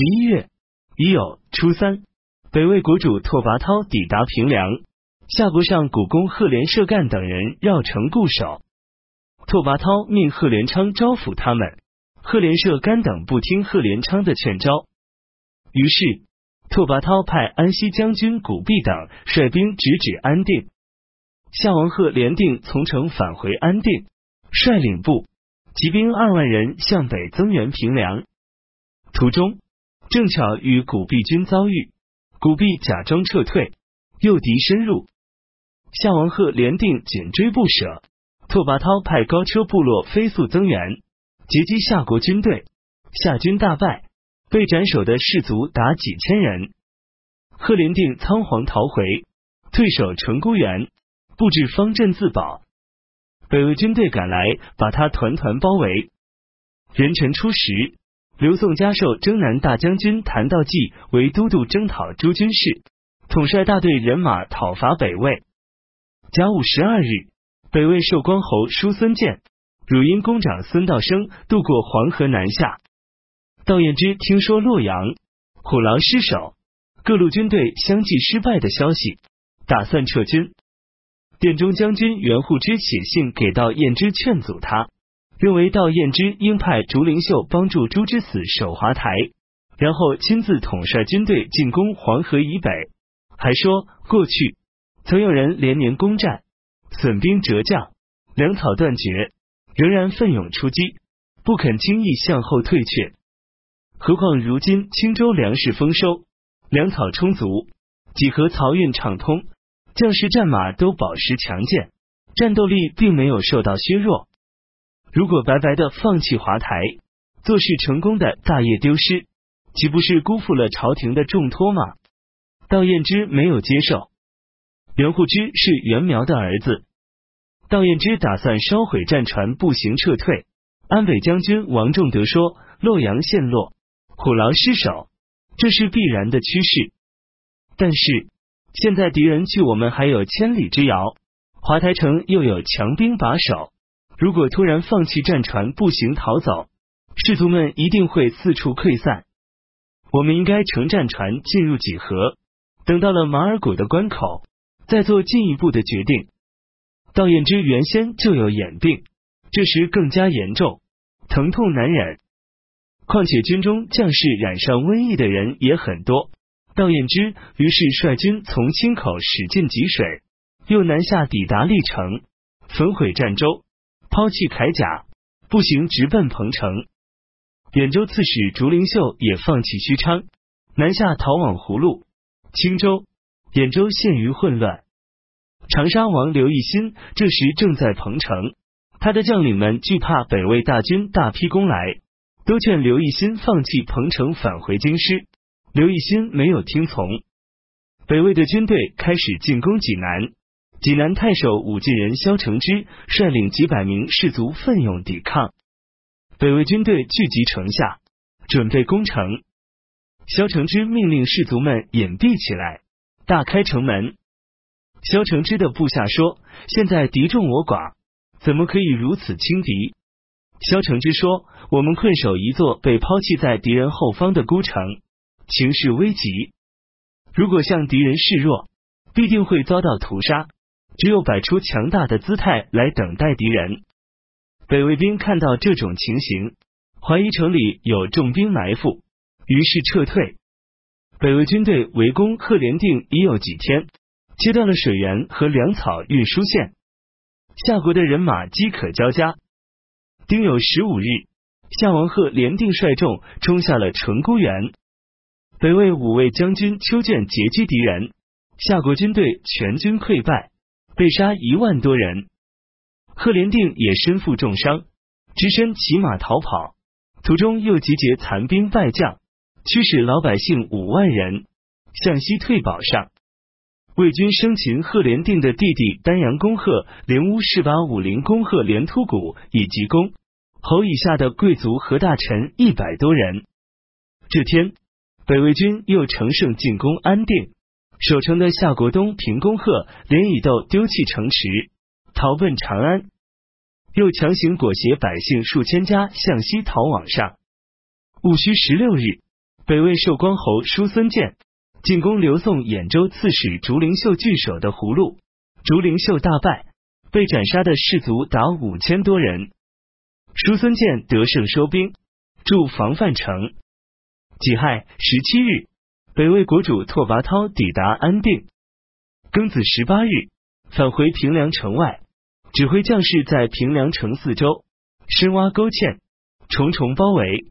十一月已有初三，北魏国主拓跋焘抵达平凉，夏国上古公赫连射干等人绕城固守。拓跋焘命赫连昌招抚他们，赫连射干等不听赫连昌的劝招，于是拓跋焘派安西将军古弼等率兵直指安定。夏王贺连定从城返回安定，率领部骑兵二万人向北增援平凉，途中。正巧与古弼军遭遇，古弼假装撤退，诱敌深入。夏王贺连定紧追不舍，拓跋焘派高车部落飞速增援，截击夏国军队，夏军大败，被斩首的士卒达几千人。贺连定仓皇逃回，退守成孤原，布置方阵自保。北魏军队赶来，把他团团包围。壬辰初时。刘宋加授征南大将军谭道济为都督征讨诸军事，统帅大队人马讨伐北魏。甲午十二日，北魏寿光侯叔孙建、汝阴公长孙道生渡过黄河南下。道彦之听说洛阳、虎牢失守，各路军队相继失败的消息，打算撤军。殿中将军袁护之写信给道彦之劝阻他。认为道彦之应派竹林秀帮助朱之死守华台，然后亲自统帅军队进攻黄河以北。还说过去曾有人连年攻战，损兵折将，粮草断绝，仍然奋勇出击，不肯轻易向后退却。何况如今青州粮食丰收，粮草充足，几何漕运畅通，将士战马都保持强健，战斗力并没有受到削弱。如果白白的放弃华台，做事成功的大业丢失，岂不是辜负了朝廷的重托吗？道彦之没有接受。袁护之是袁苗的儿子，道彦之打算烧毁战船，步行撤退。安北将军王仲德说：“洛阳陷落，虎牢失守，这是必然的趋势。但是现在敌人距我们还有千里之遥，华台城又有强兵把守。”如果突然放弃战船，步行逃走，士卒们一定会四处溃散。我们应该乘战船进入几何，等到了马尔谷的关口，再做进一步的决定。道彦之原先就有眼病，这时更加严重，疼痛难忍。况且军中将士染上瘟疫的人也很多。道彦之于是率军从清口驶进吉水，又南下抵达历城，焚毁战舟。抛弃铠甲，步行直奔彭城。兖州刺史竹灵秀也放弃许昌，南下逃往葫芦、青州。兖州陷于混乱。长沙王刘义新这时正在彭城，他的将领们惧怕北魏大军大批攻来，都劝刘义新放弃彭城，返回京师。刘义新没有听从。北魏的军队开始进攻济南。济南太守武进人萧承之率领几百名士卒奋勇抵抗，北魏军队聚集城下，准备攻城。萧承之命令士卒们隐蔽起来，大开城门。萧承之的部下说：“现在敌众我寡，怎么可以如此轻敌？”萧承之说：“我们困守一座被抛弃在敌人后方的孤城，情势危急，如果向敌人示弱，必定会遭到屠杀。”只有摆出强大的姿态来等待敌人。北魏兵看到这种情形，怀疑城里有重兵埋伏，于是撤退。北魏军队围攻贺连定已有几天，切断了水源和粮草运输线，夏国的人马饥渴交加。丁酉十五日，夏王贺连定率众冲下了淳孤原，北魏五位将军邱卷截击敌人，夏国军队全军溃败。被杀一万多人，贺连定也身负重伤，只身骑马逃跑，途中又集结残兵败将，驱使老百姓五万人向西退保上。魏军生擒贺连定的弟弟丹阳公贺连乌氏，把武陵公贺连突谷以及公侯以下的贵族和大臣一百多人。这天，北魏军又乘胜进攻安定。守城的夏国东平公贺连以斗丢弃城池，逃奔长安，又强行裹挟百姓数千家向西逃往上。戊戌十六日，北魏寿光侯叔孙建进攻刘宋兖州刺史竹灵秀据守的葫芦，竹灵秀大败，被斩杀的士卒达五千多人。叔孙建得胜收兵，驻防范城。己亥十七日，北魏国主拓跋焘抵达安定。庚子十八日，返回平凉城外，指挥将士在平凉城四周深挖沟堑，重重包围。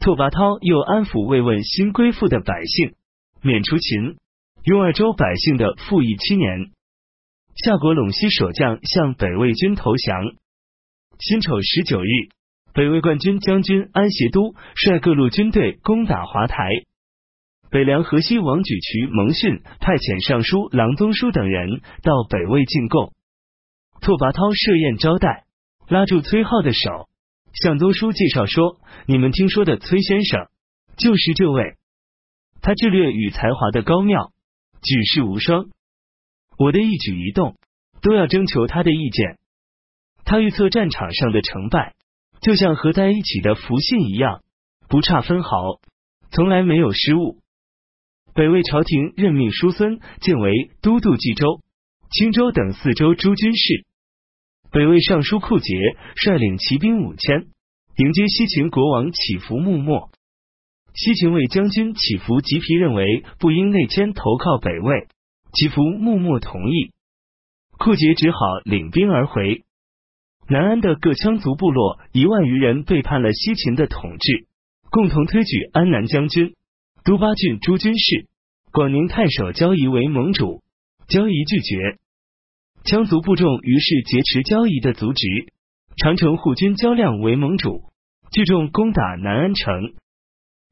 拓跋焘又安抚慰问新归附的百姓，免除秦、雍二州百姓的赋役七年。夏国陇西守将向北魏军投降。辛丑十九日，北魏冠军将军安协都率各路军队攻打华台。北凉河西王举渠蒙逊派遣尚书郎宗书等人到北魏进贡。拓跋焘设宴招待，拉住崔浩的手。向宗书介绍说：“你们听说的崔先生，就是这位。他智略与才华的高妙，举世无双。我的一举一动，都要征求他的意见。他预测战场上的成败，就像合在一起的符信一样，不差分毫，从来没有失误。”北魏朝廷任命叔孙建为都督冀州、青州等四州诸军事。北魏尚书库杰率领骑兵五千迎接西秦国王乞伏穆末。西秦卫将军乞伏吉皮认为不应内迁投靠北魏，乞伏穆末同意，库杰只好领兵而回。南安的各羌族部落一万余人背叛了西秦的统治，共同推举安南将军、都巴郡诸军事、广宁太守焦仪为盟主，焦仪拒绝。羌族部众于是劫持交仪的族侄，长城护军焦亮为盟主，聚众攻打南安城。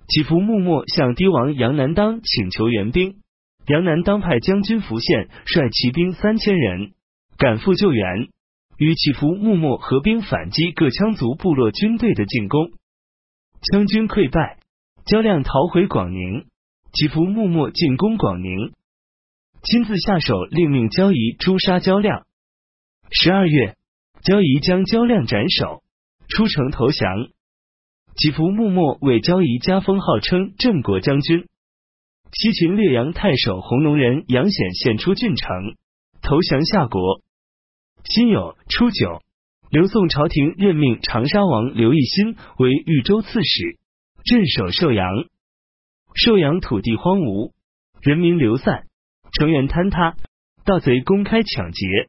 祈福穆末向帝王杨南当请求援兵，杨南当派将军伏宪率骑兵三千人赶赴救援，与祈福穆末合兵反击各羌族部落军队的进攻，羌军溃败，焦亮逃回广宁，祈福穆末进攻广宁。亲自下手，令命焦仪诛杀焦亮。十二月，焦仪将焦亮斩首，出城投降。祈福穆末为焦仪加封，号称镇国将军。西秦略阳太守弘农人杨显献出郡城，投降夏国。辛酉初九，刘宋朝廷任命长沙王刘义新为豫州刺史，镇守寿阳。寿阳土地荒芜，人民流散。成员坍塌，盗贼公开抢劫。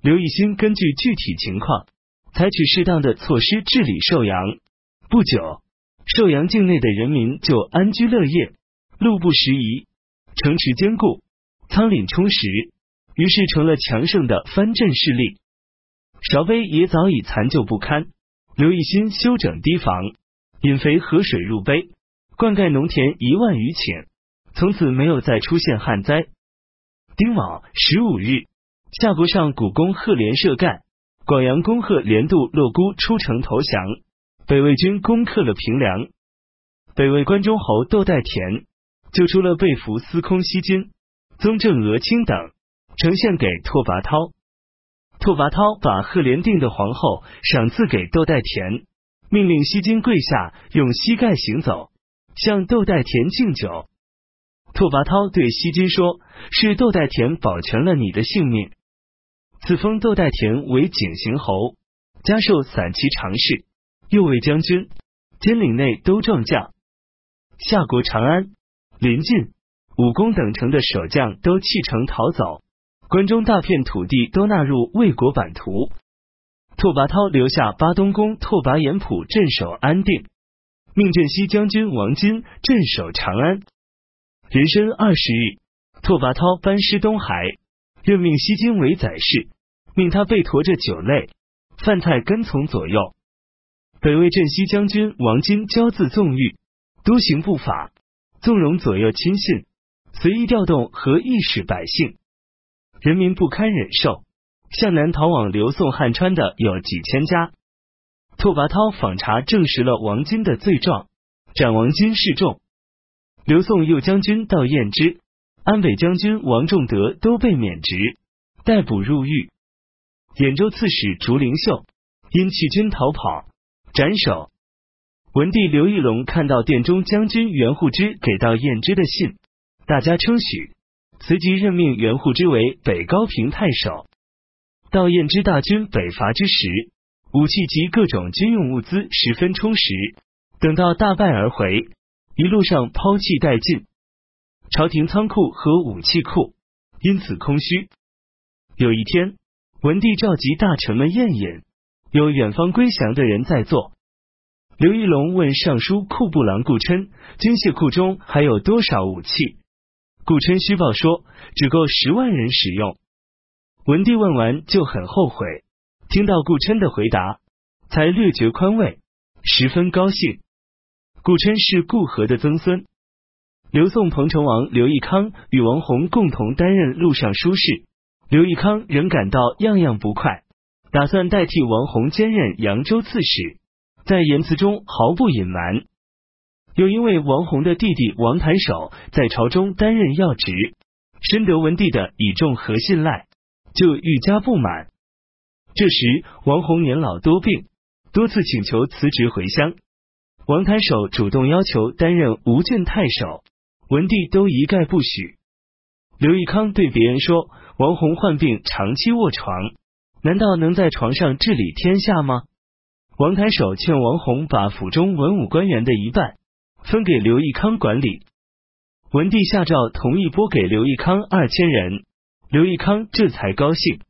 刘义兴根据具体情况，采取适当的措施治理寿阳。不久，寿阳境内的人民就安居乐业，路不拾遗，城池坚固，仓廪充实，于是成了强盛的藩镇势力。韶碑也早已残旧不堪。刘义新修整堤防，引肥河水入碑，灌溉农田一万余顷，从此没有再出现旱灾。丁卯十五日，夏国上古公贺连射干，广阳公贺连度洛孤出城投降，北魏军攻克了平凉。北魏关中侯窦代田救出了被俘司空西金、宗正额卿等，呈献给拓跋焘。拓跋焘把贺连定的皇后赏赐给窦代田，命令西金跪下，用膝盖行走，向窦代田敬酒。拓跋焘对西金说：“是窦代田保全了你的性命，赐封窦代田为景行侯，加授散骑常侍、右卫将军，兼领内都壮将。夏国长安、临晋、武功等城的守将都弃城逃走，关中大片土地都纳入魏国版图。拓跋焘留下巴东公拓跋延普镇守安定，命镇西将军王金镇守长安。”人生二十日，拓跋焘班师东海，任命西京为宰事，命他背驮着酒类、饭菜跟从左右。北魏镇西将军王金骄自纵欲，多行不法，纵容左右亲信，随意调动和意使百姓，人民不堪忍受。向南逃往刘宋汉川的有几千家。拓跋焘访查证实了王金的罪状，斩王金示众。刘宋右将军到燕之、安北将军王仲德都被免职，逮捕入狱。兖州刺史竹灵秀因弃军逃跑，斩首。文帝刘义隆看到殿中将军袁护之给到燕之的信，大家称许，随即任命袁护之为北高平太守。到燕之大军北伐之时，武器及各种军用物资十分充实。等到大败而回，一路上抛弃殆尽，朝廷仓库和武器库因此空虚。有一天，文帝召集大臣们宴饮，有远方归降的人在座。刘义隆问尚书库部郎顾琛：“军械库中还有多少武器？”顾琛虚报说：“只够十万人使用。”文帝问完就很后悔，听到顾琛的回答，才略觉宽慰，十分高兴。顾琛是顾和的曾孙。刘宋彭城王刘义康与王弘共同担任录尚书事，刘义康仍感到样样不快，打算代替王弘兼任扬州刺史。在言辞中毫不隐瞒，又因为王弘的弟弟王谭守在朝中担任要职，深得文帝的倚重和信赖，就愈加不满。这时王弘年老多病，多次请求辞职回乡。王太守主动要求担任吴郡太守，文帝都一概不许。刘义康对别人说：“王弘患病，长期卧床，难道能在床上治理天下吗？”王太守劝王弘把府中文武官员的一半分给刘义康管理，文帝下诏同意拨给刘义康二千人，刘义康这才高兴。